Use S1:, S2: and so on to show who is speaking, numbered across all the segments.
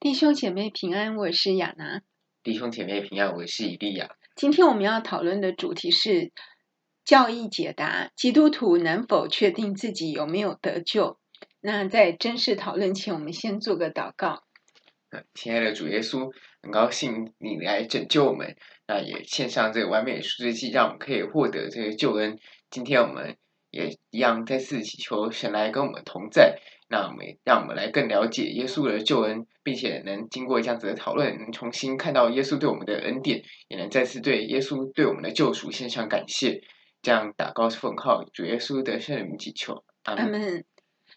S1: 弟兄姐妹平安，我是亚拿。
S2: 弟兄姐妹平安，我是以利亚。
S1: 今天我们要讨论的主题是教义解答：基督徒能否确定自己有没有得救？那在正式讨论前，我们先做个祷告。
S2: 亲爱的主耶稣，很高兴你来拯救我们，那也献上这个完美的赎罪祭，让我们可以获得这个救恩。今天我们也一样再次祈求神来跟我们同在。那我们让我们来更了解耶稣的救恩，并且能经过这样子的讨论，能重新看到耶稣对我们的恩典，也能再次对耶稣对我们的救赎献上感谢。这样打告是奉号主耶稣的圣名祈求，阿门。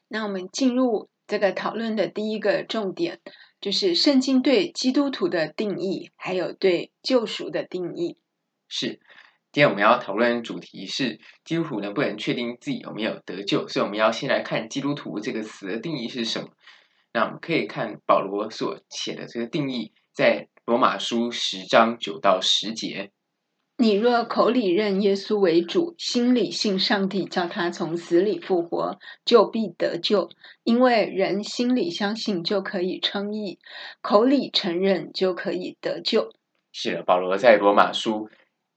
S1: 那我们进入这个讨论的第一个重点，就是圣经对基督徒的定义，还有对救赎的定义。
S2: 是。今天我们要讨论的主题是基督徒能不能确定自己有没有得救，所以我们要先来看基督徒这个词的定义是什么。那我们可以看保罗所写的这个定义，在罗马书十章九到十节：
S1: 你若口里认耶稣为主，心里信上帝叫他从死里复活，就必得救。因为人心里相信就可以称义，口里承认就可以得救。
S2: 是的，保罗在罗马书。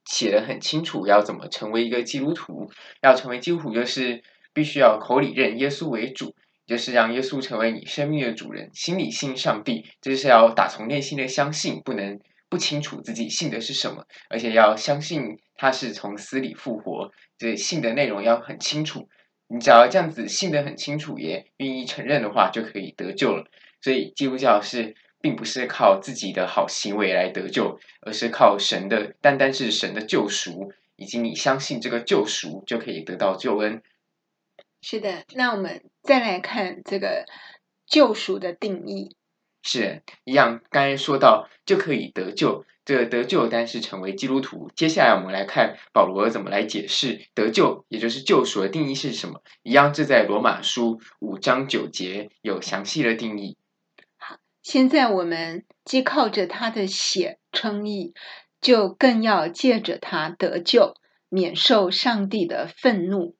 S2: 写得很清楚，要怎么成为一个基督徒？要成为基督徒，就是必须要口里认耶稣为主，就是让耶稣成为你生命的主人，心里信上帝，就是要打从内心的相信，不能不清楚自己信的是什么，而且要相信他是从死里复活。这信的内容要很清楚，你只要这样子信得很清楚，也愿意承认的话，就可以得救了。所以基督教是。并不是靠自己的好行为来得救，而是靠神的，单单是神的救赎，以及你相信这个救赎就可以得到救恩。
S1: 是的，那我们再来看这个救赎的定义，
S2: 是一样。刚才说到就可以得救，这个得救但是成为基督徒。接下来我们来看保罗怎么来解释得救，也就是救赎的定义是什么。一样，这在罗马书五章九节有详细的定义。
S1: 现在我们既靠着他的血称义，就更要借着他得救，免受上帝的愤怒。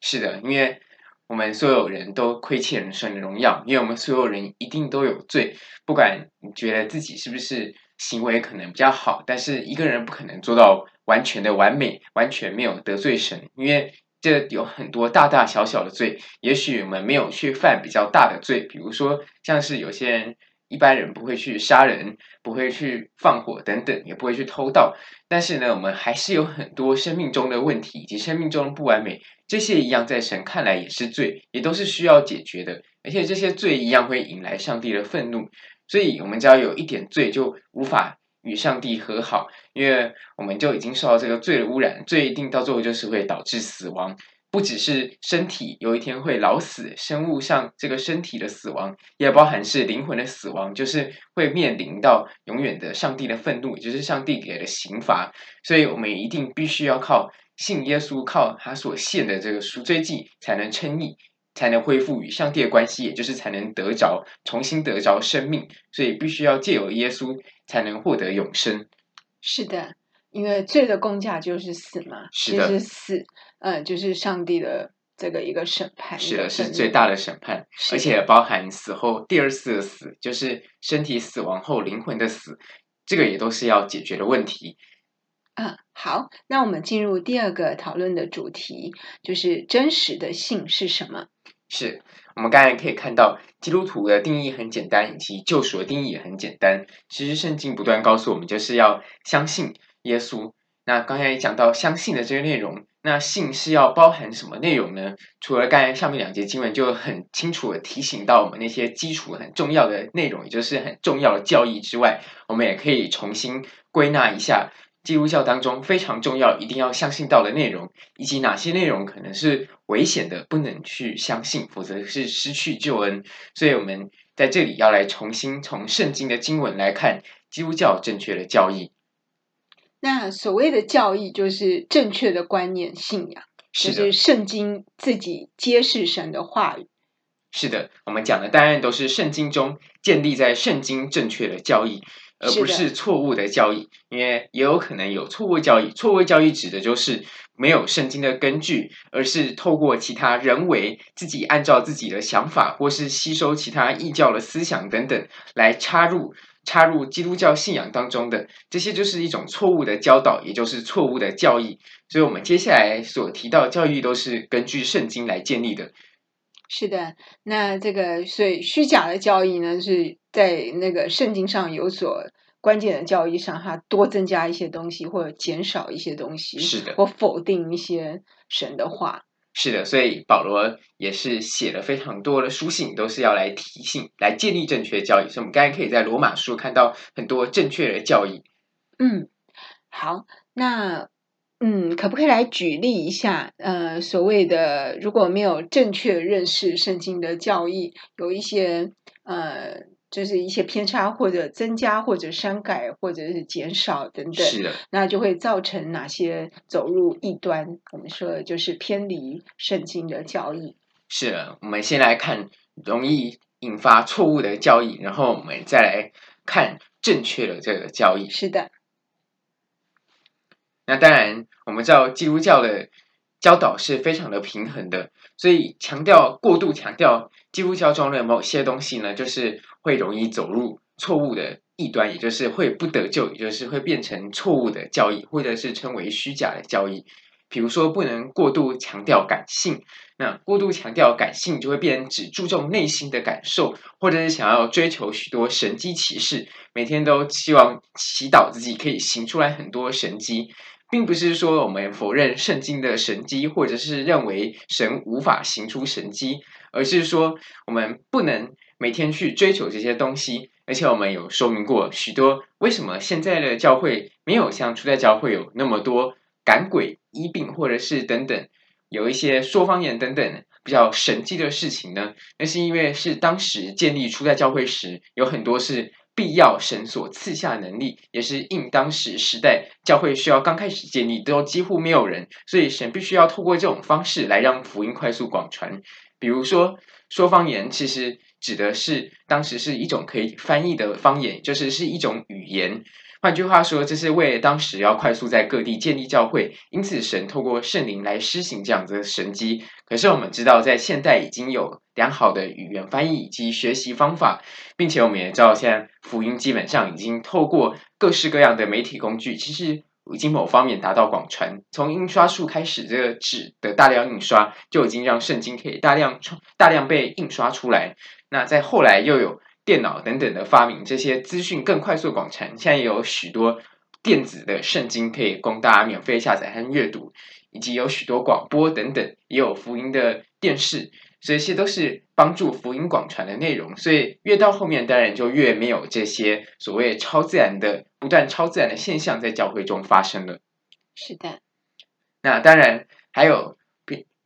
S2: 是的，因为我们所有人都亏欠了神的荣耀，因为我们所有人一定都有罪。不管你觉得自己是不是行为可能比较好，但是一个人不可能做到完全的完美，完全没有得罪神，因为。这有很多大大小小的罪，也许我们没有去犯比较大的罪，比如说像是有些人一般人不会去杀人，不会去放火等等，也不会去偷盗。但是呢，我们还是有很多生命中的问题以及生命中的不完美，这些一样在神看来也是罪，也都是需要解决的。而且这些罪一样会引来上帝的愤怒，所以我们只要有一点罪就无法。与上帝和好，因为我们就已经受到这个罪的污染，罪一定到最后就是会导致死亡，不只是身体有一天会老死，生物上这个身体的死亡，也包含是灵魂的死亡，就是会面临到永远的上帝的愤怒，也就是上帝给的刑罚。所以，我们一定必须要靠信耶稣，靠他所献的这个赎罪祭，才能称义。才能恢复与上帝的关系，也就是才能得着重新得着生命，所以必须要借由耶稣才能获得永生。
S1: 是的，因为罪的工价就是死嘛，
S2: 是的，
S1: 就是死，嗯，就是上帝的这个一个审判。
S2: 是的，是最大的审判，而且包含死后第二次的死，就是身体死亡后灵魂的死，这个也都是要解决的问题。
S1: 嗯，好，那我们进入第二个讨论的主题，就是真实的性是什么？
S2: 是我们刚才可以看到，基督徒的定义很简单，以及救赎的定义也很简单。其实圣经不断告诉我们，就是要相信耶稣。那刚才也讲到相信的这些内容，那信是要包含什么内容呢？除了刚才上面两节经文就很清楚的提醒到我们那些基础很重要的内容，也就是很重要的教义之外，我们也可以重新归纳一下。基督教当中非常重要，一定要相信到的内容，以及哪些内容可能是危险的，不能去相信，否则是失去救恩。所以，我们在这里要来重新从圣经的经文来看基督教正确的教义。
S1: 那所谓的教义，就是正确的观念、信仰，
S2: 是
S1: 就是圣经自己揭示神的话语。
S2: 是的，我们讲的当然都是圣经中建立在圣经正确的教义。而不是错误的教义，因为也有可能有错误教义。错误教义指的就是没有圣经的根据，而是透过其他人为自己按照自己的想法，或是吸收其他异教的思想等等来插入插入基督教信仰当中的，这些就是一种错误的教导，也就是错误的教义。所以，我们接下来所提到教育都是根据圣经来建立的。
S1: 是的，那这个所以虚假的教义呢，是在那个圣经上有所关键的教义上，它多增加一些东西，或者减少一些东西，
S2: 是的，
S1: 或否定一些神的话。
S2: 是的，所以保罗也是写了非常多的书信，都是要来提醒、来建立正确的教义。所以，我们刚才可以在罗马书看到很多正确的教义。
S1: 嗯，好，那。嗯，可不可以来举例一下？呃，所谓的如果没有正确认识圣经的教义，有一些呃，就是一些偏差，或者增加，或者删改，或者是减少等等，
S2: 是的，
S1: 那就会造成哪些走入异端？我们说的就是偏离圣经的教义。
S2: 是的，我们先来看容易引发错误的教义，然后我们再来看正确的这个教义。
S1: 是的。
S2: 那当然，我们知道基督教的教导是非常的平衡的，所以强调过度强调基督教中的某些东西呢，就是会容易走入错误的异端，也就是会不得救，也就是会变成错误的教义，或者是称为虚假的教义。比如说，不能过度强调感性，那过度强调感性就会变成只注重内心的感受，或者是想要追求许多神迹奇事，每天都希望祈祷自己可以行出来很多神迹。并不是说我们否认圣经的神迹，或者是认为神无法行出神迹，而是说我们不能每天去追求这些东西。而且我们有说明过许多，为什么现在的教会没有像初代教会有那么多赶鬼、医病，或者是等等有一些说方言等等比较神迹的事情呢？那是因为是当时建立初代教会时，有很多是。必要神所赐下能力，也是应当时时代教会需要刚开始建立，都几乎没有人，所以神必须要透过这种方式来让福音快速广传。比如说，说方言，其实指的是当时是一种可以翻译的方言，就是是一种语言。换句话说，这是为了当时要快速在各地建立教会，因此神透过圣灵来施行这样子的神迹。可是我们知道，在现代已经有良好的语言翻译以及学习方法，并且我们也知道，现在福音基本上已经透过各式各样的媒体工具，其实已经某方面达到广传。从印刷术开始，这个纸的大量印刷就已经让圣经可以大量大量被印刷出来。那在后来又有。电脑等等的发明，这些资讯更快速广传。现在也有许多电子的圣经可以供大家免费下载和阅读，以及有许多广播等等，也有福音的电视，所以这些都是帮助福音广传的内容。所以越到后面，当然就越没有这些所谓超自然的、不断超自然的现象在教会中发生了。
S1: 是的，
S2: 那当然还有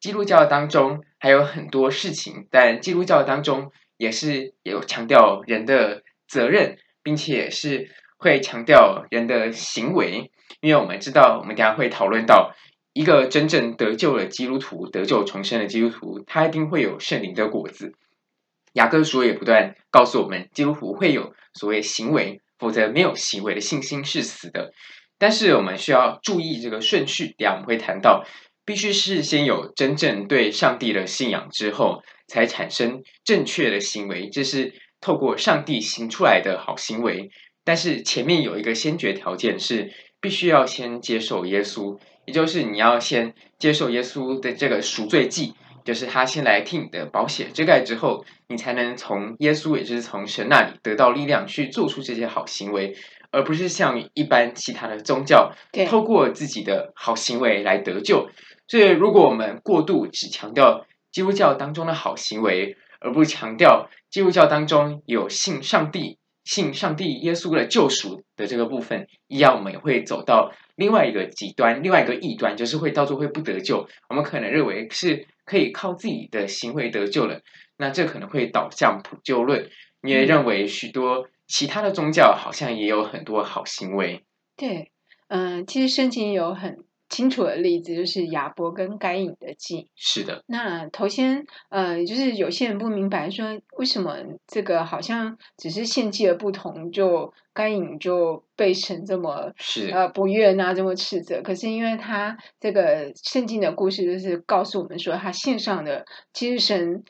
S2: 基督教当中还有很多事情，但基督教当中。也是有强调人的责任，并且是会强调人的行为，因为我们知道，我们等下会讨论到一个真正得救的基督徒、得救重生的基督徒，他一定会有圣灵的果子。雅各书也不断告诉我们，基督徒会有所谓行为，否则没有行为的信心是死的。但是我们需要注意这个顺序，等下我们会谈到，必须是先有真正对上帝的信仰之后。才产生正确的行为，这是透过上帝行出来的好行为。但是前面有一个先决条件是，必须要先接受耶稣，也就是你要先接受耶稣的这个赎罪祭，就是他先来替你的保险遮盖之后，你才能从耶稣，也就是从神那里得到力量去做出这些好行为，而不是像一般其他的宗教，透过自己的好行为来得救。所以，如果我们过度只强调，基督教当中的好行为，而不强调基督教当中有信上帝、信上帝耶稣的救赎的这个部分，一样我们也会走到另外一个极端、另外一个异端，就是会到最后会不得救。我们可能认为是可以靠自己的行为得救了，那这可能会导向普救论。你也认为许多其他的宗教好像也有很多好行为。
S1: 对，嗯，其实圣经有很清楚的例子就是亚伯跟该隐的祭。
S2: 是的。
S1: 那头先呃，就是有些人不明白说，为什么这个好像只是献祭的不同，就该隐就被神这么
S2: 是
S1: 呃不悦呐，这么斥责。可是因为他这个圣经的故事就是告诉我们说，他献上的其实神。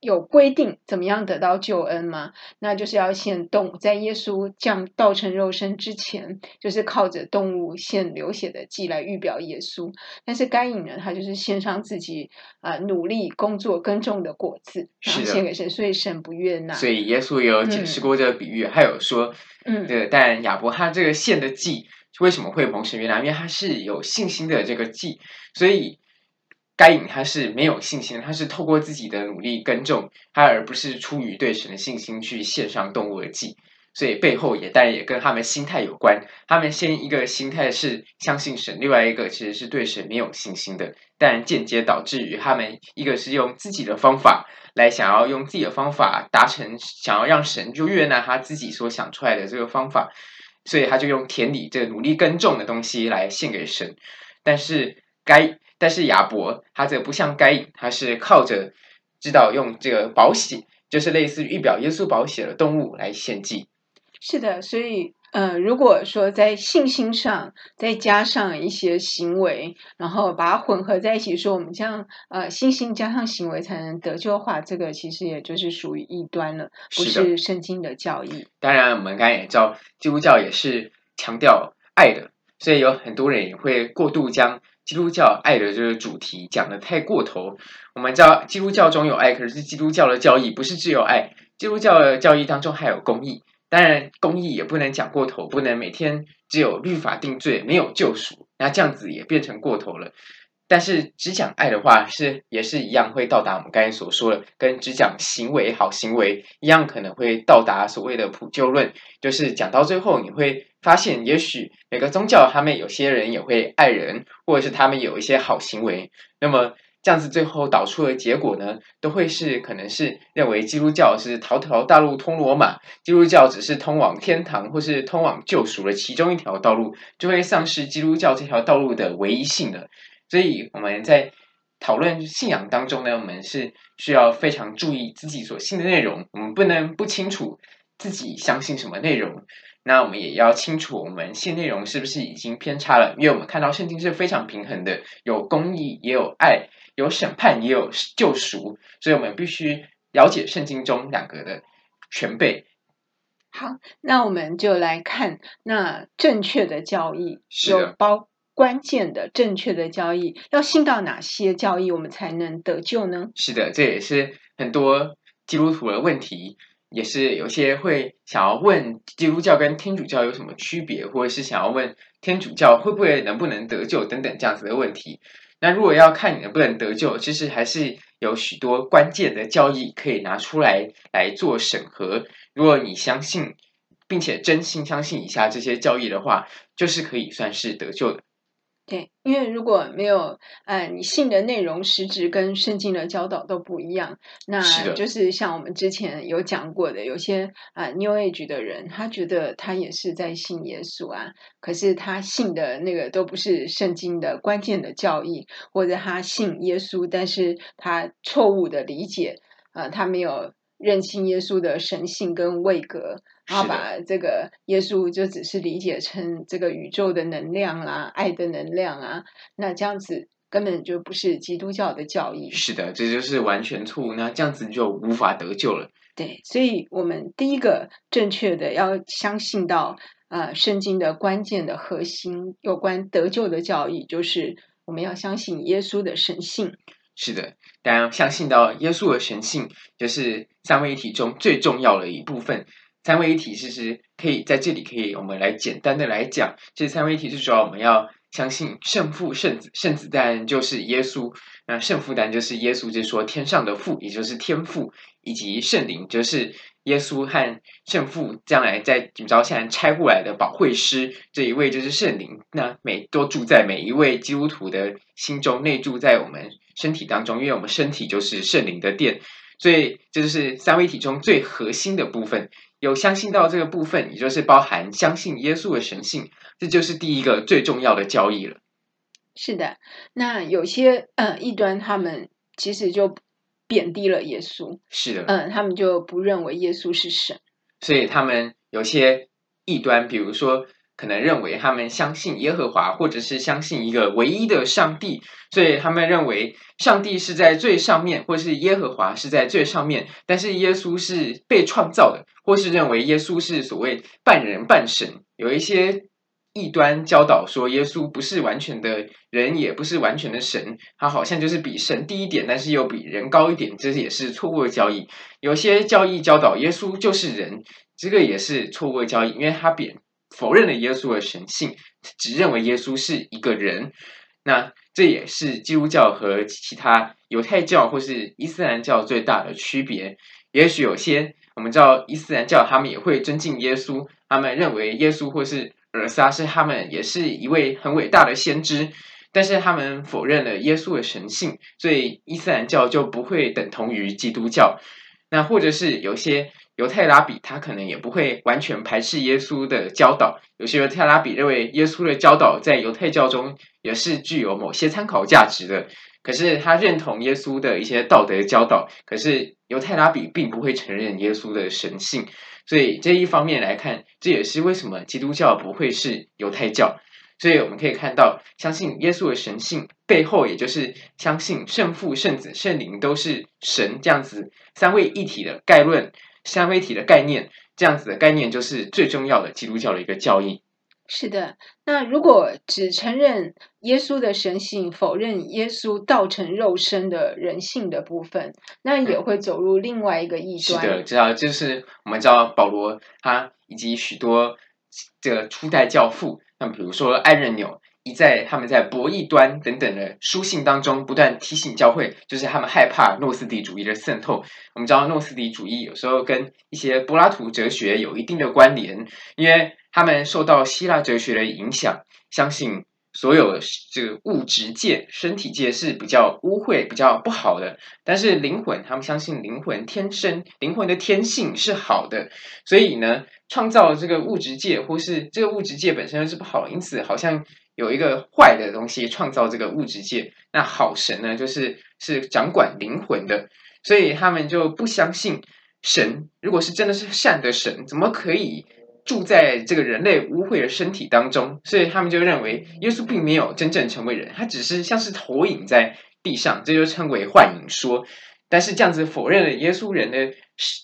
S1: 有规定怎么样得到救恩吗？那就是要献动物，在耶稣降道成肉身之前，就是靠着动物献流血的祭来预表耶稣。但是该隐呢，他就是献上自己啊、呃、努力工作耕种的果子，然后献给神，所以神不悦纳。
S2: 所以耶稣也有解释过这个比喻，还、嗯、有说，嗯，对但亚伯他这个献的祭为什么会蒙神悦纳？因为他是有信心的这个祭，所以。该隐他是没有信心，他是透过自己的努力耕种，他而不是出于对神的信心去献上动物的祭，所以背后也当然也跟他们心态有关。他们先一个心态是相信神，另外一个其实是对神没有信心的，但间接导致于他们一个是用自己的方法来想要用自己的方法达成，想要让神就悦纳他自己所想出来的这个方法，所以他就用田里这个努力耕种的东西来献给神，但是该。但是亚伯他则不像该隐，他是靠着知道用这个保险，就是类似于预表耶稣保险的动物来献祭。
S1: 是的，所以呃，如果说在信心上再加上一些行为，然后把它混合在一起，说我们这样呃信心加上行为才能得救的话，这个其实也就是属于异端了，不是圣经的教义。
S2: 当然，我们刚才也知道，基督教也是强调爱的，所以有很多人也会过度将。基督教爱的这个主题讲得太过头，我们知道基督教中有爱，可是基督教的教义不是只有爱，基督教的教义当中还有公义。当然，公义也不能讲过头，不能每天只有律法定罪，没有救赎，那这样子也变成过头了。但是只讲爱的话，是也是一样会到达我们刚才所说的，跟只讲行为好行为一样，可能会到达所谓的普救论，就是讲到最后你会发现，也许每个宗教他们有些人也会爱人，或者是他们有一些好行为，那么这样子最后导出的结果呢，都会是可能是认为基督教是条条大路通罗马，基督教只是通往天堂或是通往救赎的其中一条道路，就会丧失基督教这条道路的唯一性了。所以我们在讨论信仰当中呢，我们是需要非常注意自己所信的内容。我们不能不清楚自己相信什么内容，那我们也要清楚我们信内容是不是已经偏差了。因为我们看到圣经是非常平衡的，有公义，也有爱，有审判，也有救赎。所以我们必须了解圣经中两个的全备。
S1: 好，那我们就来看那正确的教义有包。关键的、正确的交易，要信到哪些交易，我们才能得救呢？
S2: 是的，这也是很多基督徒的问题，也是有些会想要问基督教跟天主教有什么区别，或者是想要问天主教会不会能不能得救等等这样子的问题。那如果要看你能不能得救，其实还是有许多关键的交易可以拿出来来做审核。如果你相信，并且真心相信以下这些交易的话，就是可以算是得救的。
S1: 对，因为如果没有，呃，你信的内容实质跟圣经的教导都不一样，那就是像我们之前有讲过的，有些啊、呃、New Age 的人，他觉得他也是在信耶稣啊，可是他信的那个都不是圣经的关键的教义，或者他信耶稣，但是他错误的理解，啊、呃，他没有认清耶稣的神性跟位格。然后把这个耶稣就只是理解成这个宇宙的能量啦、爱的能量啊，那这样子根本就不是基督教的教义。
S2: 是的，这就是完全错误。那这样子就无法得救了。
S1: 对，所以我们第一个正确的要相信到呃圣经的关键的核心有关得救的教义，就是我们要相信耶稣的神性。
S2: 是的，当然相信到耶稣的神性，就是三位一体中最重要的一部分。三位一体其实可以在这里可以，我们来简单的来讲，这三位一体是主要我们要相信圣父、圣子，圣子当然就是耶稣，那圣父当然就是耶稣，就是说天上的父，也就是天父，以及圣灵，就是耶稣和圣父将来在怎么着现在拆过来的保惠师，这一位就是圣灵，那每都住在每一位基督徒的心中，内住在我们身体当中，因为我们身体就是圣灵的殿，所以这就是三位一体中最核心的部分。有相信到这个部分，也就是包含相信耶稣的神性，这就是第一个最重要的交易了。
S1: 是的，那有些呃异端他们其实就贬低了耶稣，
S2: 是的，
S1: 嗯、呃，他们就不认为耶稣是神，
S2: 所以他们有些异端，比如说。可能认为他们相信耶和华，或者是相信一个唯一的上帝，所以他们认为上帝是在最上面，或是耶和华是在最上面，但是耶稣是被创造的，或是认为耶稣是所谓半人半神。有一些异端教导说，耶稣不是完全的人，也不是完全的神，他好像就是比神低一点，但是又比人高一点，这也是错误的教义。有些教义教导耶稣就是人，这个也是错误的教义，因为他贬。否认了耶稣的神性，只认为耶稣是一个人。那这也是基督教和其他犹太教或是伊斯兰教最大的区别。也许有些我们知道伊斯兰教，他们也会尊敬耶稣，他们认为耶稣或是尔撒是他们也是一位很伟大的先知。但是他们否认了耶稣的神性，所以伊斯兰教就不会等同于基督教。那或者是有些。犹太拉比他可能也不会完全排斥耶稣的教导，有些犹太拉比认为耶稣的教导在犹太教中也是具有某些参考价值的。可是他认同耶稣的一些道德教导，可是犹太拉比并不会承认耶稣的神性。所以这一方面来看，这也是为什么基督教不会是犹太教。所以我们可以看到，相信耶稣的神性背后，也就是相信圣父、圣子、圣灵都是神这样子三位一体的概论。三位一体的概念，这样子的概念就是最重要的基督教的一个教义。
S1: 是的，那如果只承认耶稣的神性，否认耶稣道成肉身的人性的部分，那也会走入另外一个异端。
S2: 是的，知道就是我们知道保罗他以及许多这个初代教父，那比如说艾任纽。在他们在博弈端等等的书信当中，不断提醒教会，就是他们害怕诺斯底主义的渗透。我们知道诺斯底主义有时候跟一些柏拉图哲学有一定的关联，因为他们受到希腊哲学的影响，相信所有这个物质界、身体界是比较污秽、比较不好的，但是灵魂，他们相信灵魂天生、灵魂的天性是好的，所以呢，创造这个物质界或是这个物质界本身是不好，因此好像。有一个坏的东西创造这个物质界，那好神呢，就是是掌管灵魂的，所以他们就不相信神。如果是真的是善的神，怎么可以住在这个人类污秽的身体当中？所以他们就认为耶稣并没有真正成为人，他只是像是投影在地上，这就称为幻影说。但是这样子否认了耶稣人的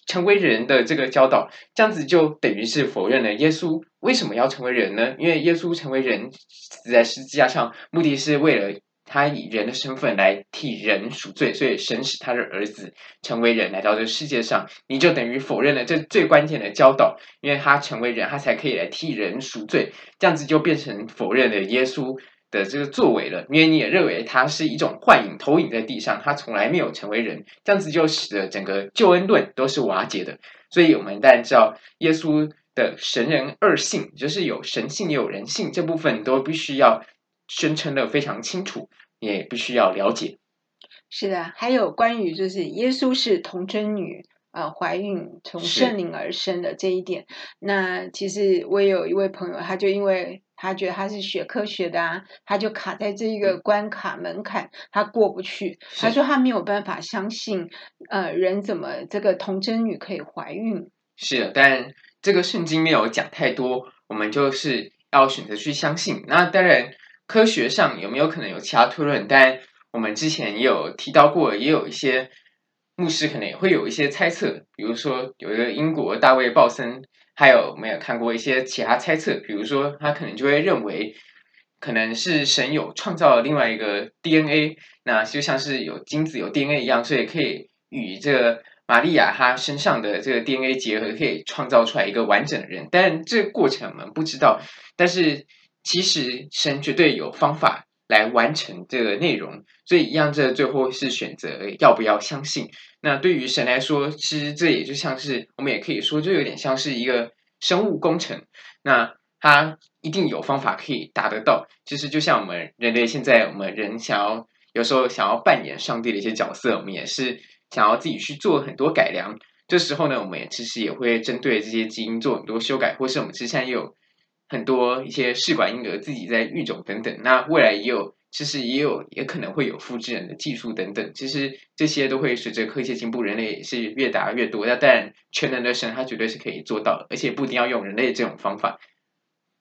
S2: 成为人的这个教导，这样子就等于是否认了耶稣为什么要成为人呢？因为耶稣成为人死在十字架上，目的是为了他以人的身份来替人赎罪，所以神使他的儿子成为人来到这世界上，你就等于否认了这最关键的教导，因为他成为人，他才可以来替人赎罪，这样子就变成否认了耶稣的这个作为了，因为你也认为他是一种幻影投影在地上，他从来没有成为人，这样子就使得整个救恩论都是瓦解的。所以，我们当然知道耶稣的神人二性，就是有神性也有人性，这部分都必须要宣称的非常清楚，也必须要了解。
S1: 是的，还有关于就是耶稣是童贞女、呃，怀孕从圣灵而生的这一点，那其实我也有一位朋友，他就因为。他觉得他是学科学的啊，他就卡在这一个关卡门槛，他过不去。他说他没有办法相信，呃，人怎么这个童贞女可以怀孕？
S2: 是，但这个圣经没有讲太多，我们就是要选择去相信。那当然，科学上有没有可能有其他推论？但我们之前也有提到过，也有一些牧师可能也会有一些猜测，比如说有一个英国大卫鲍森。还有没有看过一些其他猜测？比如说，他可能就会认为，可能是神有创造了另外一个 DNA，那就像是有精子有 DNA 一样，所以可以与这个玛利亚她身上的这个 DNA 结合，可以创造出来一个完整的人。但这个过程我们不知道。但是其实神绝对有方法来完成这个内容，所以一样，这最后是选择要不要相信。那对于神来说，其实这也就像是我们也可以说，就有点像是一个生物工程。那它一定有方法可以达得到。其实就像我们人类现在，我们人想要有时候想要扮演上帝的一些角色，我们也是想要自己去做很多改良。这时候呢，我们也其实也会针对这些基因做很多修改，或是我们之前也有很多一些试管婴儿自己在育种等等。那未来也有其实也有也可能会有复制人的技术等等。其实这些都会随着科技进步，人类也是越打越多。那当然，全能的神他绝对是可以做到的，而且不一定要用人类这种方法。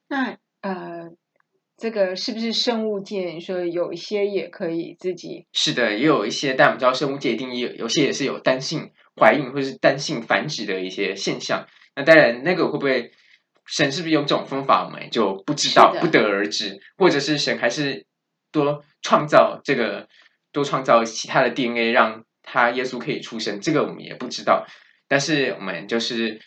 S1: 那呃。这个是不是生物界？你说有一些也可以自己？是
S2: 的，也有一些，但我们知道生物界一定有，有些也是有单性怀孕或是单性繁殖的一些现象。那当然，那个会不会神是不是用这种方法，我们就不知道，不得而知。或者是神还是多创造这个，多创造其他的 DNA，让他耶稣可以出生，这个我们也不知道。但是我们就是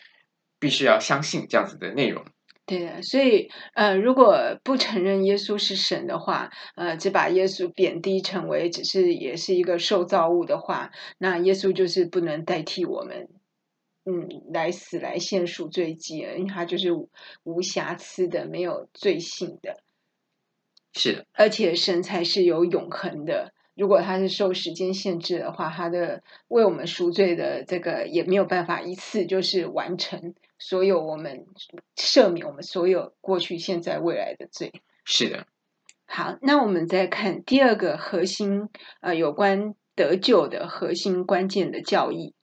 S2: 必须要相信这样子的内容。
S1: 对的，所以呃，如果不承认耶稣是神的话，呃，只把耶稣贬低成为只是也是一个受造物的话，那耶稣就是不能代替我们，嗯，来死来献赎罪祭了，因为他就是无，无瑕疵的，没有罪性的。
S2: 是的，
S1: 而且神才是有永恒的。如果他是受时间限制的话，他的为我们赎罪的这个也没有办法一次就是完成。所有我们赦免我们所有过去、现在、未来的罪。
S2: 是的。
S1: 好，那我们再看第二个核心，呃，有关得救的核心关键的教义。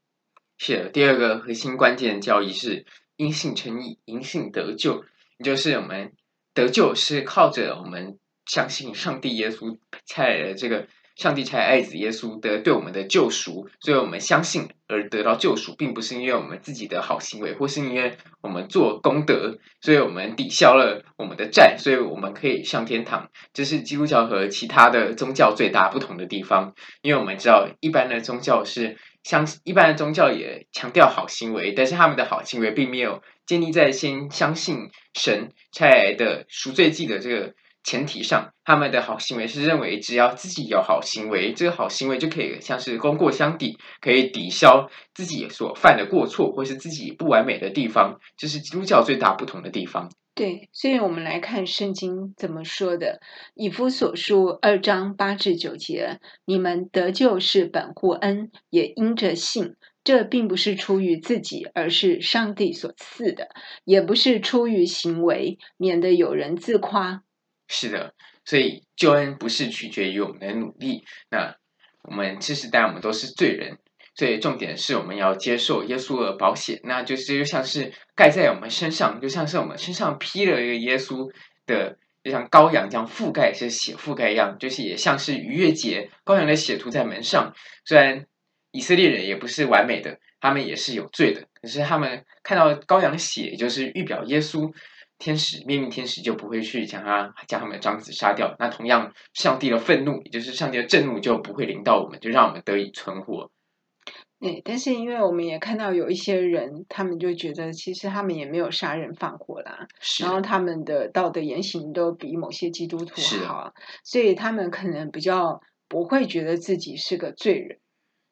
S2: 是，第二个核心关键教义是因信称义，因信得救，就是我们得救是靠着我们相信上帝耶稣差来的这个。上帝差爱子耶稣的对我们的救赎，所以我们相信而得到救赎，并不是因为我们自己的好行为，或是因为我们做功德，所以我们抵消了我们的债，所以我们可以上天堂。这是基督教和其他的宗教最大不同的地方，因为我们知道一般的宗教是相一般的宗教也强调好行为，但是他们的好行为并没有建立在先相信神差来的赎罪祭的这个。前提上，他们的好行为是认为，只要自己有好行为，这个好行为就可以像是功过相抵，可以抵消自己所犯的过错，或是自己不完美的地方。这是基督教最大不同的地方。
S1: 对，所以我们来看圣经怎么说的，《以弗所书》二章八至九节：你们得救是本乎恩，也因着信。这并不是出于自己，而是上帝所赐的；也不是出于行为，免得有人自夸。
S2: 是的，所以救恩不是取决于我们的努力。那我们其实，当然我们都是罪人，所以重点是我们要接受耶稣的保险，那就是就像是盖在我们身上，就像是我们身上披了一个耶稣的，就像羔羊这样覆盖，是血覆盖一样，就是也像是逾越节羔羊的血涂在门上。虽然以色列人也不是完美的，他们也是有罪的，可是他们看到羔羊血，就是预表耶稣。天使灭命天使就不会去将他将他们的长子杀掉。那同样，上帝的愤怒，也就是上帝的震怒，就不会临到我们，就让我们得以存活。
S1: 对，但是因为我们也看到有一些人，他们就觉得其实他们也没有杀人放火啦，然后他们的道德言行都比某些基督徒好，所以他们可能比较不会觉得自己是个罪人。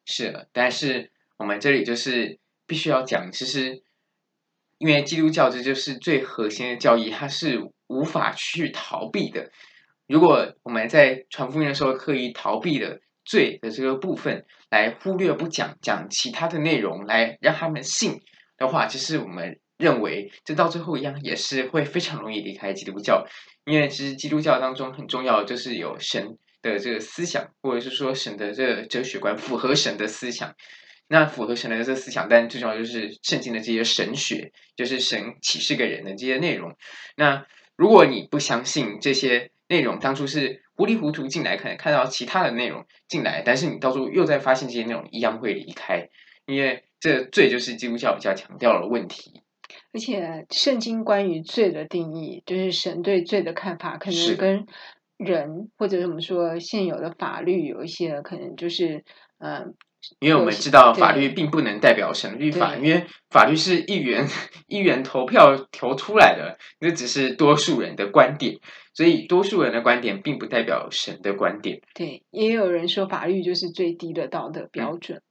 S2: 是的，但是我们这里就是必须要讲，其实。因为基督教这就是最核心的教义，它是无法去逃避的。如果我们在传福音的时候刻意逃避了罪的这个部分，来忽略不讲，讲其他的内容来让他们信的话，其实我们认为这到最后一样也是会非常容易离开基督教。因为其实基督教当中很重要就是有神的这个思想，或者是说神的这个哲学观符合神的思想。那符合神的这个思想，但最重要就是圣经的这些神学，就是神启示给人的这些内容。那如果你不相信这些内容，当初是糊里糊涂进来，可能看到其他的内容进来，但是你到时候又在发现这些内容一样会离开，因为这罪就是基督教比较强调的问题。
S1: 而且圣经关于罪的定义，就是神对罪的看法，可能跟人或者我们说现有的法律有一些可能就是嗯。呃
S2: 因为我们知道法律并不能代表神律法，因为法律是议员议员投票投出来的，那只是多数人的观点，所以多数人的观点并不代表神的观点。
S1: 对，也有人说法律就是最低的道德标准。嗯、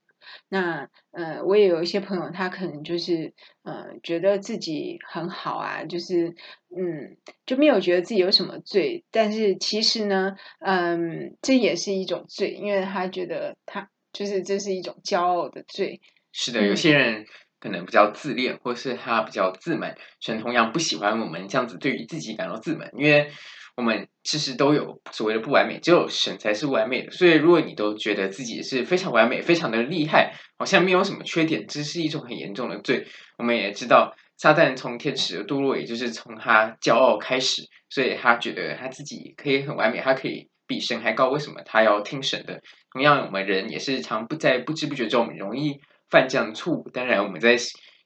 S1: 那呃，我也有一些朋友，他可能就是呃，觉得自己很好啊，就是嗯，就没有觉得自己有什么罪，但是其实呢，嗯，这也是一种罪，因为他觉得他。就是这是一种骄傲的罪。
S2: 是的，有些人可能比较自恋，或是他比较自满，神同样不喜欢我们这样子对于自己感到自满，因为我们其实都有所谓的不完美，只有神才是完美的。所以，如果你都觉得自己是非常完美、非常的厉害，好像没有什么缺点，这是一种很严重的罪。我们也知道，撒旦从天使的堕落，也就是从他骄傲开始，所以他觉得他自己可以很完美，他可以比神还高。为什么他要听神的？同样，我们人也是常不在不知不觉中容易犯这样的错误。当然，我们在。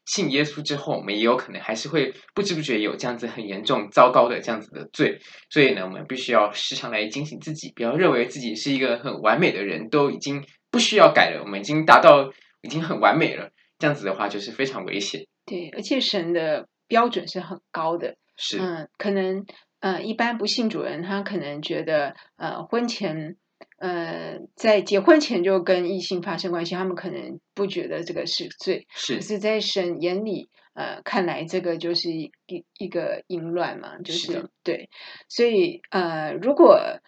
S2: 信耶稣之后，我们也有可能还是会不知不觉有这样子很严重、糟糕的这样子的罪，所以呢，我们必须要时常来警醒自己，不要认为自己是一个很完美的人，都已经不需要改了，我们已经达到已经很完美了，这样子的话就是非常危险。
S1: 对，而且神的标准是很高的，
S2: 是，
S1: 嗯，可能，呃，一般不信主人他可能觉得，呃，婚前。呃，在结婚前就跟异性发生关系，他们可能不觉得这个是罪，
S2: 是，
S1: 可是。在神眼里，呃，看来这个就是一一个淫乱嘛，就是，
S2: 是
S1: 对，所以呃，如果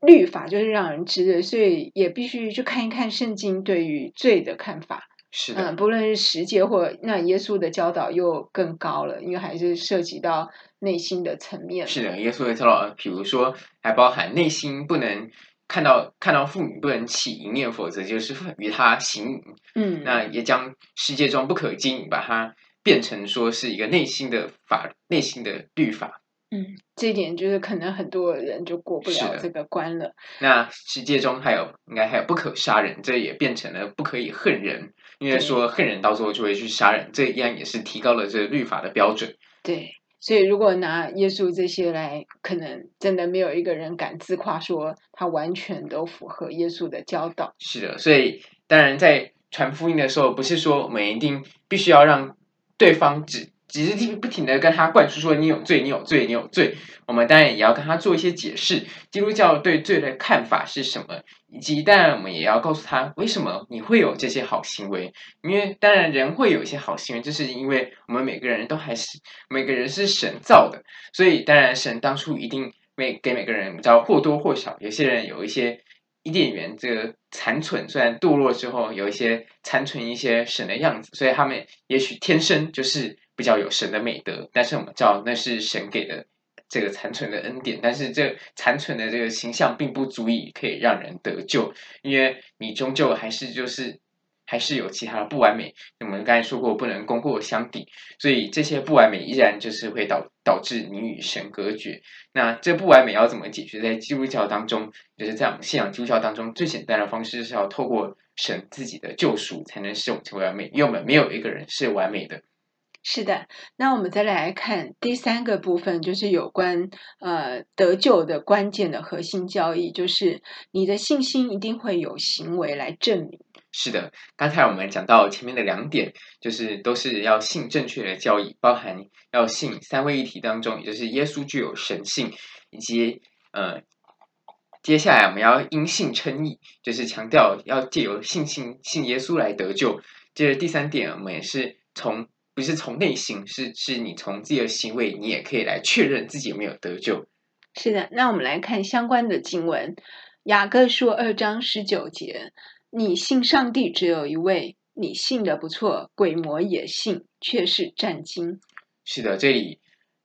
S1: 律法就是让人知的，所以也必须去看一看圣经对于罪的看法，
S2: 是的，
S1: 嗯、呃，不论是十诫或那耶稣的教导又更高了，因为还是涉及到内心的层面，
S2: 是的，耶稣的教导，比如说还包含内心不能。看到看到妇女不能起淫念，否则就是与她行淫。
S1: 嗯，
S2: 那也将世界中不可经营，把它变成说是一个内心的法，内心的律法。
S1: 嗯，这一点就是可能很多人就过不了这个关了。
S2: 那世界中还有应该还有不可杀人，这也变成了不可以恨人，因为说恨人到最后就会去杀人，这一样也是提高了这个律法的标准。
S1: 对。所以，如果拿耶稣这些来，可能真的没有一个人敢自夸说他完全都符合耶稣的教导。
S2: 是的，所以当然在传福音的时候，不是说我们一定必须要让对方只。只是听不停的跟他灌输说，你有罪，你有罪，你有罪。我们当然也要跟他做一些解释，基督教对罪的看法是什么，以及当然我们也要告诉他为什么你会有这些好行为。因为当然人会有一些好行为，就是因为我们每个人都还是每个人是神造的，所以当然神当初一定每给每个人，知道或多或少，有些人有一些伊甸园这个残存，虽然堕落之后有一些残存一些神的样子，所以他们也许天生就是。比较有神的美德，但是我们知道那是神给的这个残存的恩典，但是这残存的这个形象并不足以可以让人得救，因为你终究还是就是还是有其他的不完美。我们刚才说过不能功过相抵，所以这些不完美依然就是会导导致你与神隔绝。那这不完美要怎么解决？在基督教当中，就是在我们信仰基督教当中最简单的方式是要透过神自己的救赎才能使我们成为完美，因为我们没有一个人是完美的。
S1: 是的，那我们再来看第三个部分，就是有关呃得救的关键的核心教义，就是你的信心一定会有行为来证明。
S2: 是的，刚才我们讲到前面的两点，就是都是要信正确的教义，包含要信三位一体当中，也就是耶稣具有神性，以及呃接下来我们要因信称义，就是强调要借由信心信耶稣来得救。接着第三点，我们也是从。不是从内心，是是你从自己的行为，你也可以来确认自己有没有得救。
S1: 是的，那我们来看相关的经文，《雅各书》二章十九节：“你信上帝只有一位，你信的不错，鬼魔也信，却是战惊。”
S2: 是的，这里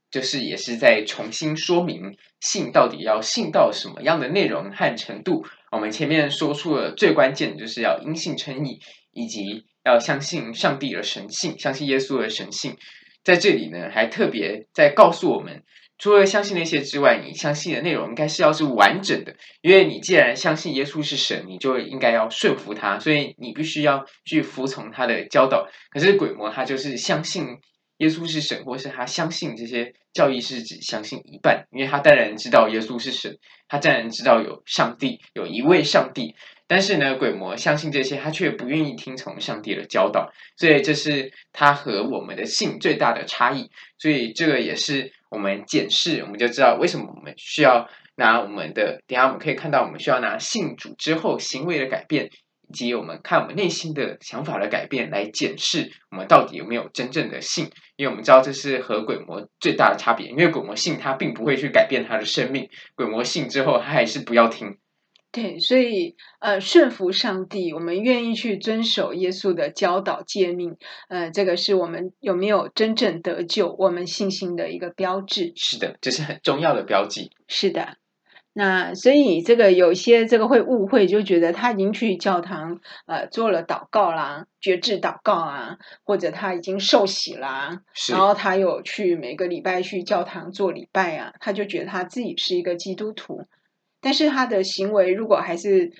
S2: 就是也是在重新说明信到底要信到什么样的内容和程度。我们前面说出了最关键的，就是要因信称义，以及。要相信上帝的神性，相信耶稣的神性，在这里呢，还特别在告诉我们，除了相信那些之外，你相信的内容应该是要是完整的，因为你既然相信耶稣是神，你就应该要顺服他，所以你必须要去服从他的教导。可是鬼魔他就是相信耶稣是神，或是他相信这些教义是只相信一半，因为他当然知道耶稣是神，他当然知道有上帝，有一位上帝。但是呢，鬼魔相信这些，他却不愿意听从上帝的教导，所以这是他和我们的性最大的差异。所以这个也是我们检视，我们就知道为什么我们需要拿我们的。等下我们可以看到，我们需要拿信主之后行为的改变，以及我们看我们内心的想法的改变来检视我们到底有没有真正的信。因为我们知道这是和鬼魔最大的差别，因为鬼魔信他并不会去改变他的生命，鬼魔信之后他还是不要听。
S1: 对，所以呃，顺服上帝，我们愿意去遵守耶稣的教导诫命，呃，这个是我们有没有真正得救，我们信心的一个标志。
S2: 是的，这是很重要的标记。
S1: 是的，那所以这个有些这个会误会，就觉得他已经去教堂呃做了祷告啦，决志祷告啊，或者他已经受洗啦，然后他有去每个礼拜去教堂做礼拜啊，他就觉得他自己是一个基督徒。但是他的行为如果还是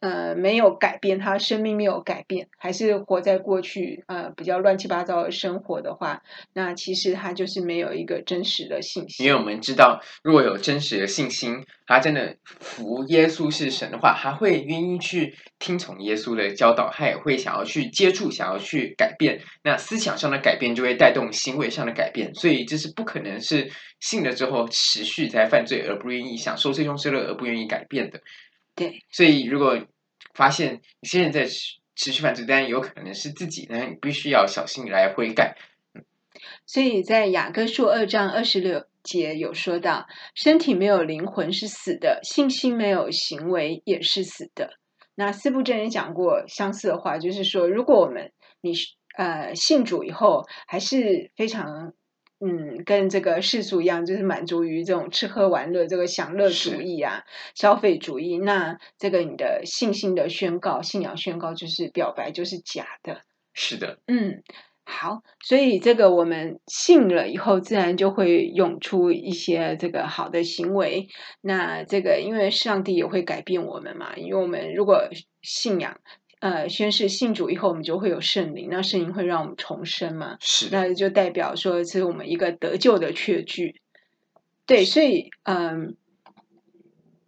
S1: 呃没有改变，他生命没有改变，还是活在过去呃比较乱七八糟的生活的话，那其实他就是没有一个真实的信心。
S2: 因为我们知道，如果有真实的信心，他真的服耶稣是神的话，他会愿意去听从耶稣的教导，他也会想要去接触，想要去改变。那思想上的改变就会带动行为上的改变，所以这是不可能是。信了之后持续在犯罪，而不愿意享受这种罪乐，而不愿意改变的。
S1: 对，
S2: 所以如果发现有些人在持续犯罪，但有可能是自己，那你必须要小心来悔改。
S1: 所以在雅各书二章二十六节有说到：身体没有灵魂是死的，信心没有行为也是死的。那四部真也讲过相似的话，就是说，如果我们你呃信主以后还是非常。嗯，跟这个世俗一样，就是满足于这种吃喝玩乐、这个享乐主义啊、消费主义。那这个你的信心的宣告、信仰宣告就是表白，就是假的。
S2: 是的，
S1: 嗯，好，所以这个我们信了以后，自然就会涌出一些这个好的行为。那这个因为上帝也会改变我们嘛，因为我们如果信仰。呃，宣誓信主以后，我们就会有圣灵，那圣灵会让我们重生嘛？
S2: 是，
S1: 那就代表说这是我们一个得救的确据。对，所以嗯、呃，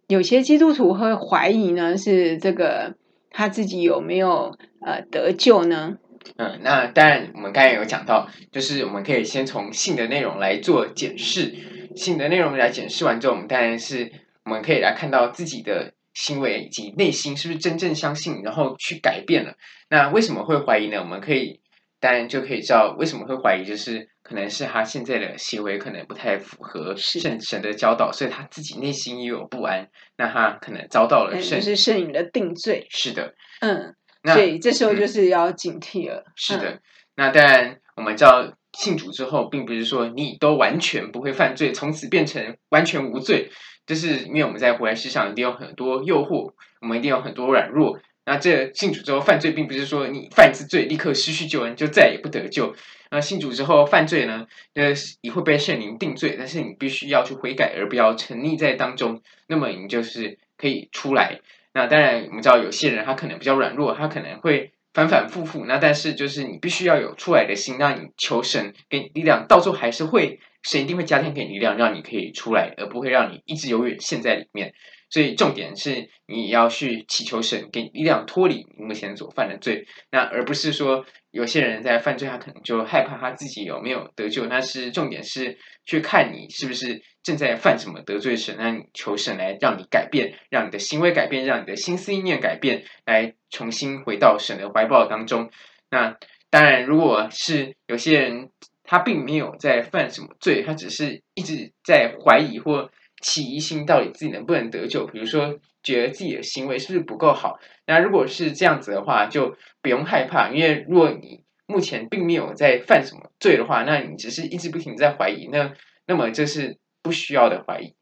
S1: 有些基督徒会怀疑呢，是这个他自己有没有呃得救呢？
S2: 嗯，那当然，我们刚才有讲到，就是我们可以先从信的内容来做检视，信的内容来检视完之后，我们当然是我们可以来看到自己的。行为以及内心是不是真正相信，然后去改变了？那为什么会怀疑呢？我们可以当然就可以知道为什么会怀疑，就是可能是他现在的行为可能不太符合圣神的教导，所以他自己内心也有不安。那他可能遭到了圣，
S1: 就是圣灵的定罪。
S2: 是的，
S1: 嗯，那所以这时候就是要警惕了。嗯、
S2: 是的，那当然我们知道信主之后，并不是说你都完全不会犯罪，从此变成完全无罪。就是因为我们在活在世上，一定有很多诱惑，我们一定有很多软弱。那这信主之后犯罪，并不是说你犯一次罪立刻失去救恩，就再也不得救。那信主之后犯罪呢，呃，你会被圣灵定罪，但是你必须要去悔改，而不要沉溺在当中。那么你就是可以出来。那当然，我们知道有些人他可能比较软弱，他可能会反反复复。那但是就是你必须要有出来的心，让你求神给你力量，到最后还是会。神一定会加添给你力量，让你可以出来，而不会让你一直永远陷在里面。所以重点是你要去祈求神给你力量，脱离目前所犯的罪。那而不是说有些人在犯罪，他可能就害怕他自己有没有得救。那是重点是去看你是不是正在犯什么得罪神，那你求神来让你改变，让你的行为改变，让你的心思意念改变，来重新回到神的怀抱当中。那当然，如果是有些人。他并没有在犯什么罪，他只是一直在怀疑或起疑心，到底自己能不能得救。比如说，觉得自己的行为是不是不够好？那如果是这样子的话，就不用害怕，因为如果你目前并没有在犯什么罪的话，那你只是一直不停在怀疑，那那么这是不需要的怀疑。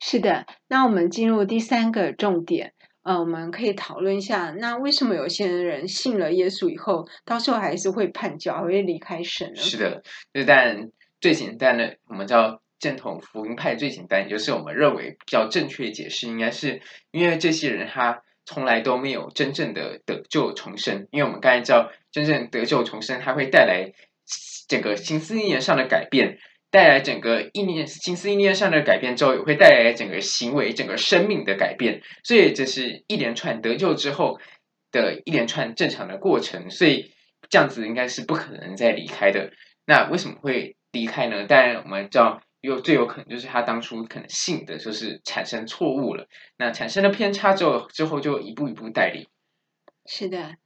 S1: 是的，那我们进入第三个重点。呃，我们可以讨论一下，那为什么有些人信了耶稣以后，到时候还是会叛教，会离开神呢？
S2: 是的，就但最简单的，我们叫正统福音派最简单，也就是我们认为比较正确的解释，应该是因为这些人他从来都没有真正的得救重生，因为我们刚才知道，真正得救重生，它会带来整个心思意念上的改变。带来整个意念、心思意念上的改变之后，也会带来整个行为、整个生命的改变。所以这是一连串得救之后的一连串正常的过程。所以这样子应该是不可能再离开的。那为什么会离开呢？当然我们知道，有最有可能就是他当初可能信的就是产生错误了。那产生了偏差之后，之后就一步一步带领。
S1: 是的。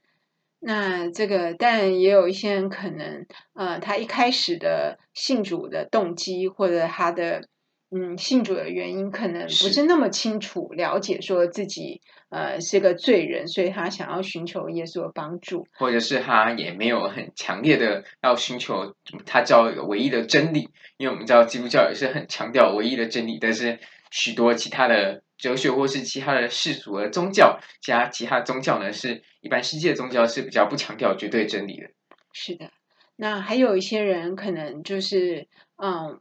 S1: 那这个，但也有一些人可能，呃，他一开始的信主的动机或者他的嗯，信主的原因可能不是。那么清楚了解，说自己呃是个罪人，所以他想要寻求耶稣的帮助，
S2: 或者是他也没有很强烈的要寻求他叫有唯一的真理，因为我们知道基督教也是很强调唯一的真理，但是许多其他的哲学或是其他的世俗的宗教，其他其他宗教呢，是一般世界的宗教是比较不强调绝对真理的。
S1: 是的，那还有一些人可能就是嗯。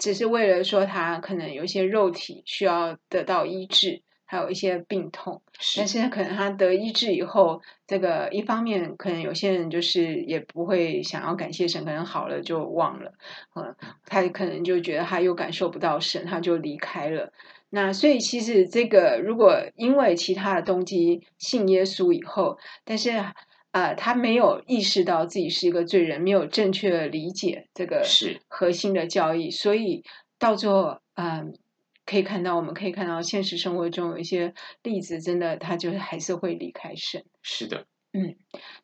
S1: 只是为了说他可能有一些肉体需要得到医治，还有一些病痛，是但是可能他得医治以后，这个一方面可能有些人就是也不会想要感谢神，可能好了就忘了，嗯，他可能就觉得他又感受不到神，他就离开了。那所以其实这个如果因为其他的动机信耶稣以后，但是。啊、呃，他没有意识到自己是一个罪人，没有正确的理解这个是核心的教义，所以到最后，嗯、呃，可以看到，我们可以看到现实生活中有一些例子，真的他就是还是会离开神。
S2: 是的，
S1: 嗯，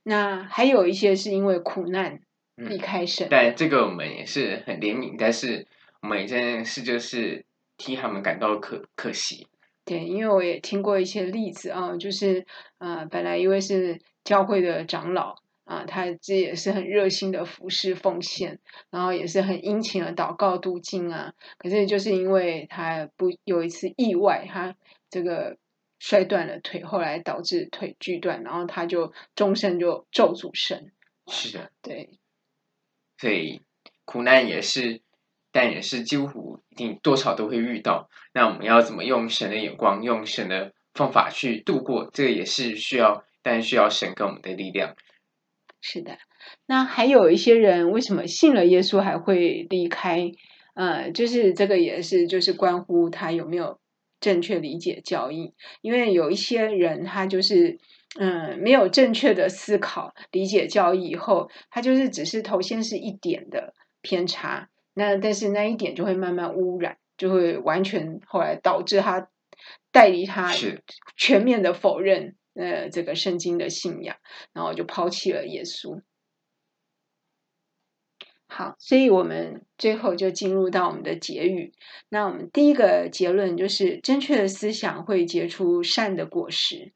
S1: 那还有一些是因为苦难离开神，
S2: 嗯，但这个我们也是很怜悯，但是我们一件事就是替他们感到可可惜。
S1: 对，因为我也听过一些例子啊，就是呃，本来一位是。教会的长老啊，他这也是很热心的服侍奉献，然后也是很殷勤的祷告读经啊。可是就是因为他不有一次意外，他这个摔断了腿，后来导致腿锯断，然后他就终身就咒诅神。
S2: 是的，
S1: 对。
S2: 所以苦难也是，但也是几乎一定多少都会遇到。那我们要怎么用神的眼光，用神的方法去度过？这个也是需要。但需要神给我们的力量。
S1: 是的，那还有一些人为什么信了耶稣还会离开？呃，就是这个也是就是关乎他有没有正确理解教义。因为有一些人他就是嗯、没有正确的思考理解教义以后，他就是只是头先是一点的偏差，那但是那一点就会慢慢污染，就会完全后来导致他带离他全面的否认。呃，这个圣经的信仰，然后就抛弃了耶稣。好，所以我们最后就进入到我们的结语。那我们第一个结论就是，正确的思想会结出善的果实。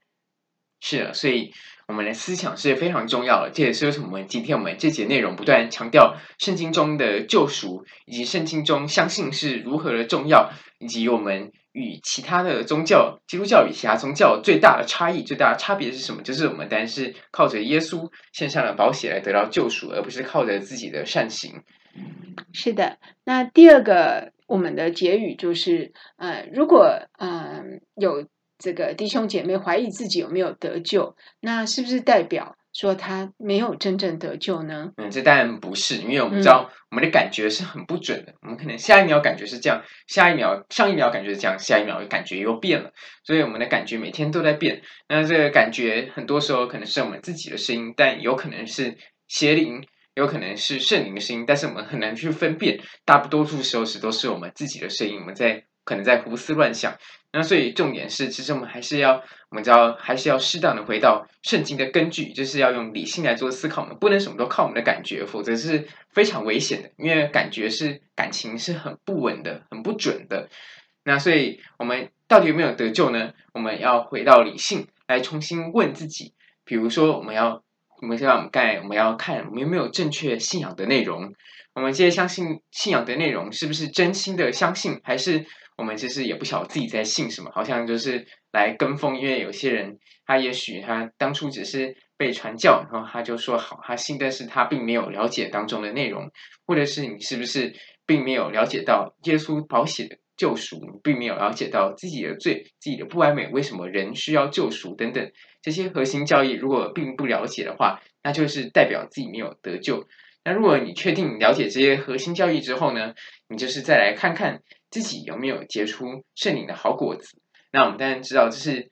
S2: 是啊，所以我们的思想是非常重要的。这也是为什么我们今天我们这节内容不断强调圣经中的救赎，以及圣经中相信是如何的重要，以及我们。与其他的宗教，基督教与其他宗教最大的差异、最大的差别是什么？就是我们单是靠着耶稣献上了宝血来得到救赎，而不是靠着自己的善行。
S1: 是的，那第二个我们的结语就是，呃，如果嗯、呃、有这个弟兄姐妹怀疑自己有没有得救，那是不是代表？说他没有真正得救呢？
S2: 嗯，这当然不是，因为我们知道我们的感觉是很不准的。嗯、我们可能下一秒感觉是这样，下一秒上一秒感觉是这样，下一秒感觉又变了。所以我们的感觉每天都在变。那这个感觉很多时候可能是我们自己的声音，但有可能是邪灵，有可能是圣灵的声音，但是我们很难去分辨。大多数时候是都是我们自己的声音，我们在可能在胡思乱想。那所以重点是，其实我们还是要，我们知道还是要适当的回到圣经的根据，就是要用理性来做思考。我们不能什么都靠我们的感觉，否则是非常危险的。因为感觉是感情是很不稳的，很不准的。那所以我们到底有没有得救呢？我们要回到理性来重新问自己。比如说，我们要，我们现在我们该我们要看我们有没有正确信仰的内容。我们这些相信信仰的内容是不是真心的相信，还是？我们其实也不晓得自己在信什么，好像就是来跟风。因为有些人，他也许他当初只是被传教，然后他就说好，他信，但是他并没有了解当中的内容，或者是你是不是并没有了解到耶稣保险的救赎，你并没有了解到自己的罪、自己的不完美，为什么人需要救赎等等这些核心教义，如果并不了解的话，那就是代表自己没有得救。那如果你确定了解这些核心教义之后呢，你就是再来看看。自己有没有结出圣灵的好果子？那我们当然知道，这是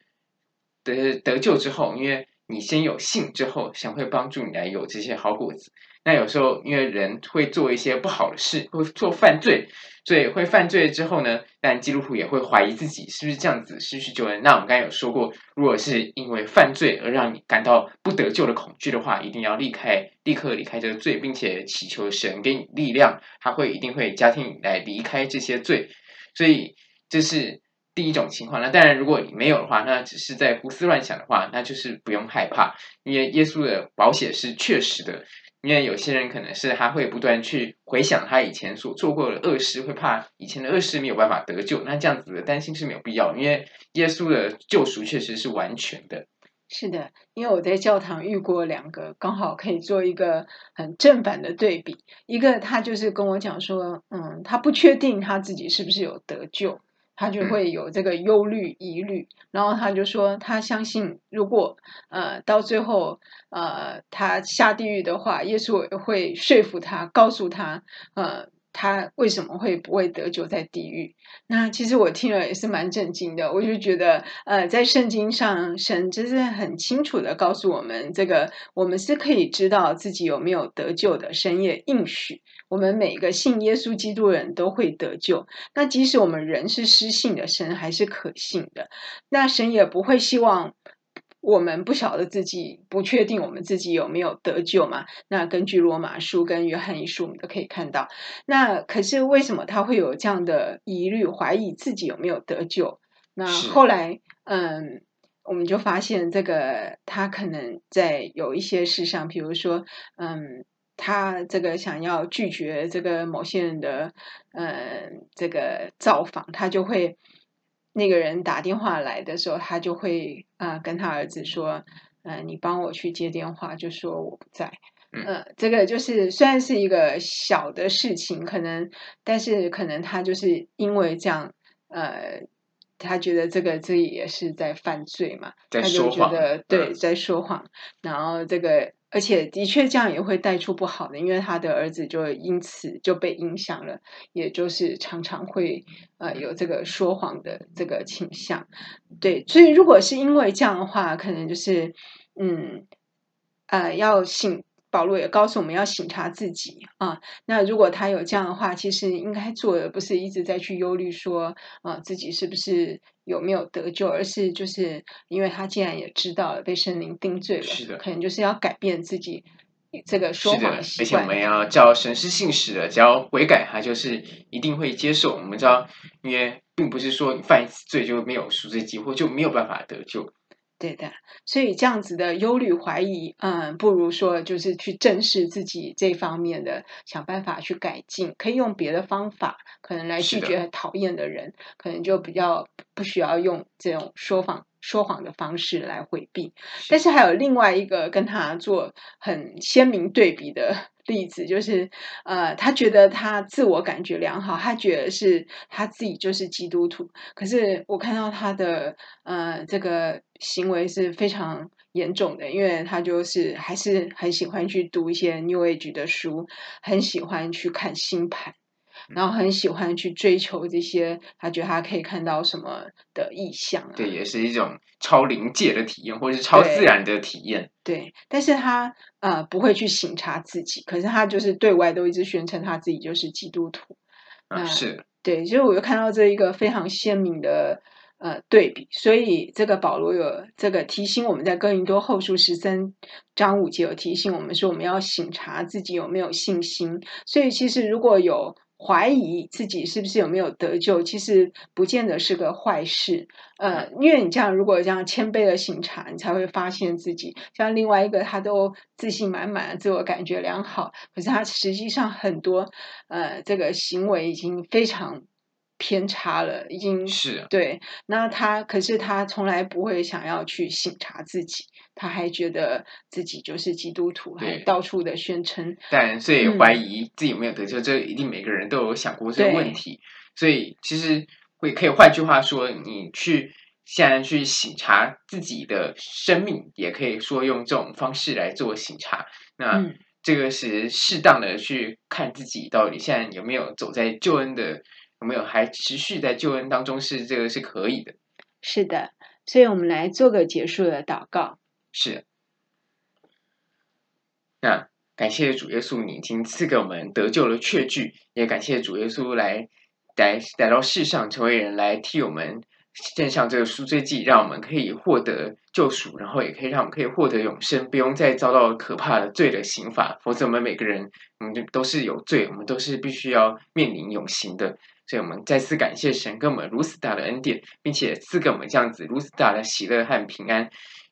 S2: 得得救之后，因为你先有信之后，神会帮助你来有这些好果子。那有时候因为人会做一些不好的事，会做犯罪，所以会犯罪之后呢，但基督徒也会怀疑自己是不是这样子失去救恩。那我们刚才有说过，如果是因为犯罪而让你感到不得救的恐惧的话，一定要离开，立刻离开这个罪，并且祈求神给你力量，他会一定会加添来离开这些罪。所以这是。第一种情况，那当然，如果你没有的话，那只是在胡思乱想的话，那就是不用害怕，因为耶稣的保险是确实的。因为有些人可能是他会不断去回想他以前所做过的恶事，会怕以前的恶事没有办法得救，那这样子的担心是没有必要，因为耶稣的救赎确实是完全的。
S1: 是的，因为我在教堂遇过两个，刚好可以做一个很正反的对比。一个他就是跟我讲说，嗯，他不确定他自己是不是有得救。他就会有这个忧虑、疑虑，然后他就说，他相信，如果呃到最后呃他下地狱的话，耶稣会说服他，告诉他呃。他为什么会不会得救在地狱？那其实我听了也是蛮震惊的。我就觉得，呃，在圣经上，神真是很清楚的告诉我们，这个我们是可以知道自己有没有得救的。神也应许我们每个信耶稣基督的人都会得救。那即使我们人是失信的，神还是可信的。那神也不会希望。我们不晓得自己，不确定我们自己有没有得救嘛？那根据罗马书跟约翰一书，我们都可以看到。那可是为什么他会有这样的疑虑，怀疑自己有没有得救？那后来，嗯，我们就发现这个他可能在有一些事上，比如说，嗯，他这个想要拒绝这个某些人的，嗯，这个造访，他就会。那个人打电话来的时候，他就会啊、呃、跟他儿子说：“嗯、呃，你帮我去接电话，就说我不在。嗯”呃，这个就是虽然是一个小的事情，可能，但是可能他就是因为这样，呃，他觉得这个这也是在犯罪嘛，他就觉得对，在说谎，然后这个。而且的确这样也会带出不好的，因为他的儿子就因此就被影响了，也就是常常会呃有这个说谎的这个倾向。对，所以如果是因为这样的话，可能就是嗯呃要醒。保罗也告诉我们要省察自己啊。那如果他有这样的话，其实应该做的不是一直在去忧虑说啊自己是不是有没有得救，而是就是因为他既然也知道了被圣灵定罪了，
S2: 是的，
S1: 可能就是要改变自己这个说谎的习惯。
S2: 而且我们要叫神是信使的，只要悔改，他就是一定会接受。我们知道，因为并不是说你犯一次罪就没有赎罪机会，就没有办法得救。
S1: 对的，所以这样子的忧虑怀疑，嗯，不如说就是去正视自己这方面的，想办法去改进，可以用别的方法，可能来拒绝讨厌的人，可能就比较不需要用这种说谎说谎的方式来回避。但是还有另外一个跟他做很鲜明对比的。例子就是，呃，他觉得他自我感觉良好，他觉得是他自己就是基督徒。可是我看到他的，呃，这个行为是非常严重的，因为他就是还是很喜欢去读一些 New Age 的书，很喜欢去看星盘。然后很喜欢去追求这些，他觉得他可以看到什么的意象啊？
S2: 对，也是一种超灵界的体验，或者是超自然的体验。
S1: 对，对，但是他呃不会去省察自己，可是他就是对外都一直宣称他自己就是基督徒。
S2: 啊，是。
S1: 对，所以我就看到这一个非常鲜明的呃对比，所以这个保罗有这个提醒我们在哥林多后书十三章五节有提醒我们说，我们要省察自己有没有信心。所以其实如果有。怀疑自己是不是有没有得救，其实不见得是个坏事。呃，因为你这样，如果这样谦卑的醒察，你才会发现自己。像另外一个，他都自信满满，自我感觉良好，可是他实际上很多呃，这个行为已经非常偏差了，已经
S2: 是
S1: 对。那他可是他从来不会想要去省察自己。他还觉得自己就是基督徒，还到处的宣称。
S2: 但所以怀疑自己有没有得救，嗯、这一定每个人都有想过这个问题。所以其实会可以换句话说，你去现在去省察自己的生命，也可以说用这种方式来做省察。那这个是适当的去看自己到底现在有没有走在救恩的，有没有还持续在救恩当中，是这个是可以的。
S1: 是的，所以我们来做个结束的祷告。
S2: 是，那感谢主耶稣，你已经赐给我们得救的确据，也感谢主耶稣来来来到世上成为人，来替我们献上这个赎罪祭，让我们可以获得救赎，然后也可以让我们可以获得永生，不用再遭到可怕的罪的刑罚。否则，我们每个人，我们就都是有罪，我们都是必须要面临永刑的。所以，我们再次感谢神给我们如此大的恩典，并且赐给我们这样子如此大的喜乐和平安。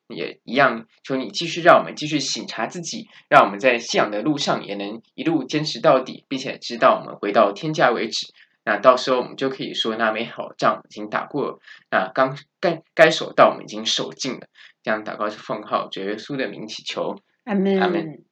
S2: 也一样，求你继续让我们继续醒察自己，让我们在信仰的路上也能一路坚持到底，并且直到我们回到天家为止。那到时候我们就可以说，那美好仗已经打过了，那刚该该守到我们已经守尽了。这样祷告是奉靠主耶稣的名祈求，
S1: 阿门。
S2: 阿门。